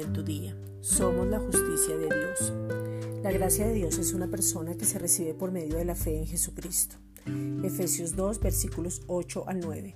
en tu día. Somos la justicia de Dios. La gracia de Dios es una persona que se recibe por medio de la fe en Jesucristo. Efesios 2, versículos 8 al 9.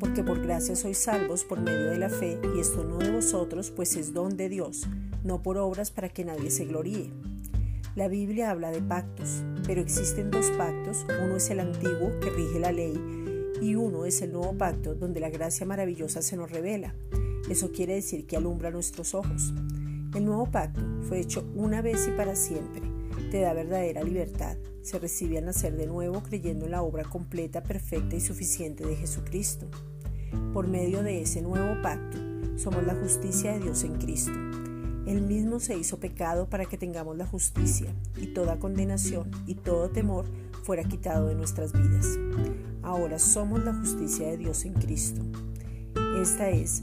Porque por gracia sois salvos por medio de la fe, y esto no de vosotros, pues es don de Dios, no por obras para que nadie se gloríe. La Biblia habla de pactos, pero existen dos pactos. Uno es el antiguo, que rige la ley, y uno es el nuevo pacto, donde la gracia maravillosa se nos revela. Eso quiere decir que alumbra nuestros ojos. El nuevo pacto fue hecho una vez y para siempre. Te da verdadera libertad. Se recibe al nacer de nuevo creyendo en la obra completa, perfecta y suficiente de Jesucristo. Por medio de ese nuevo pacto, somos la justicia de Dios en Cristo. Él mismo se hizo pecado para que tengamos la justicia y toda condenación y todo temor fuera quitado de nuestras vidas. Ahora somos la justicia de Dios en Cristo. Esta es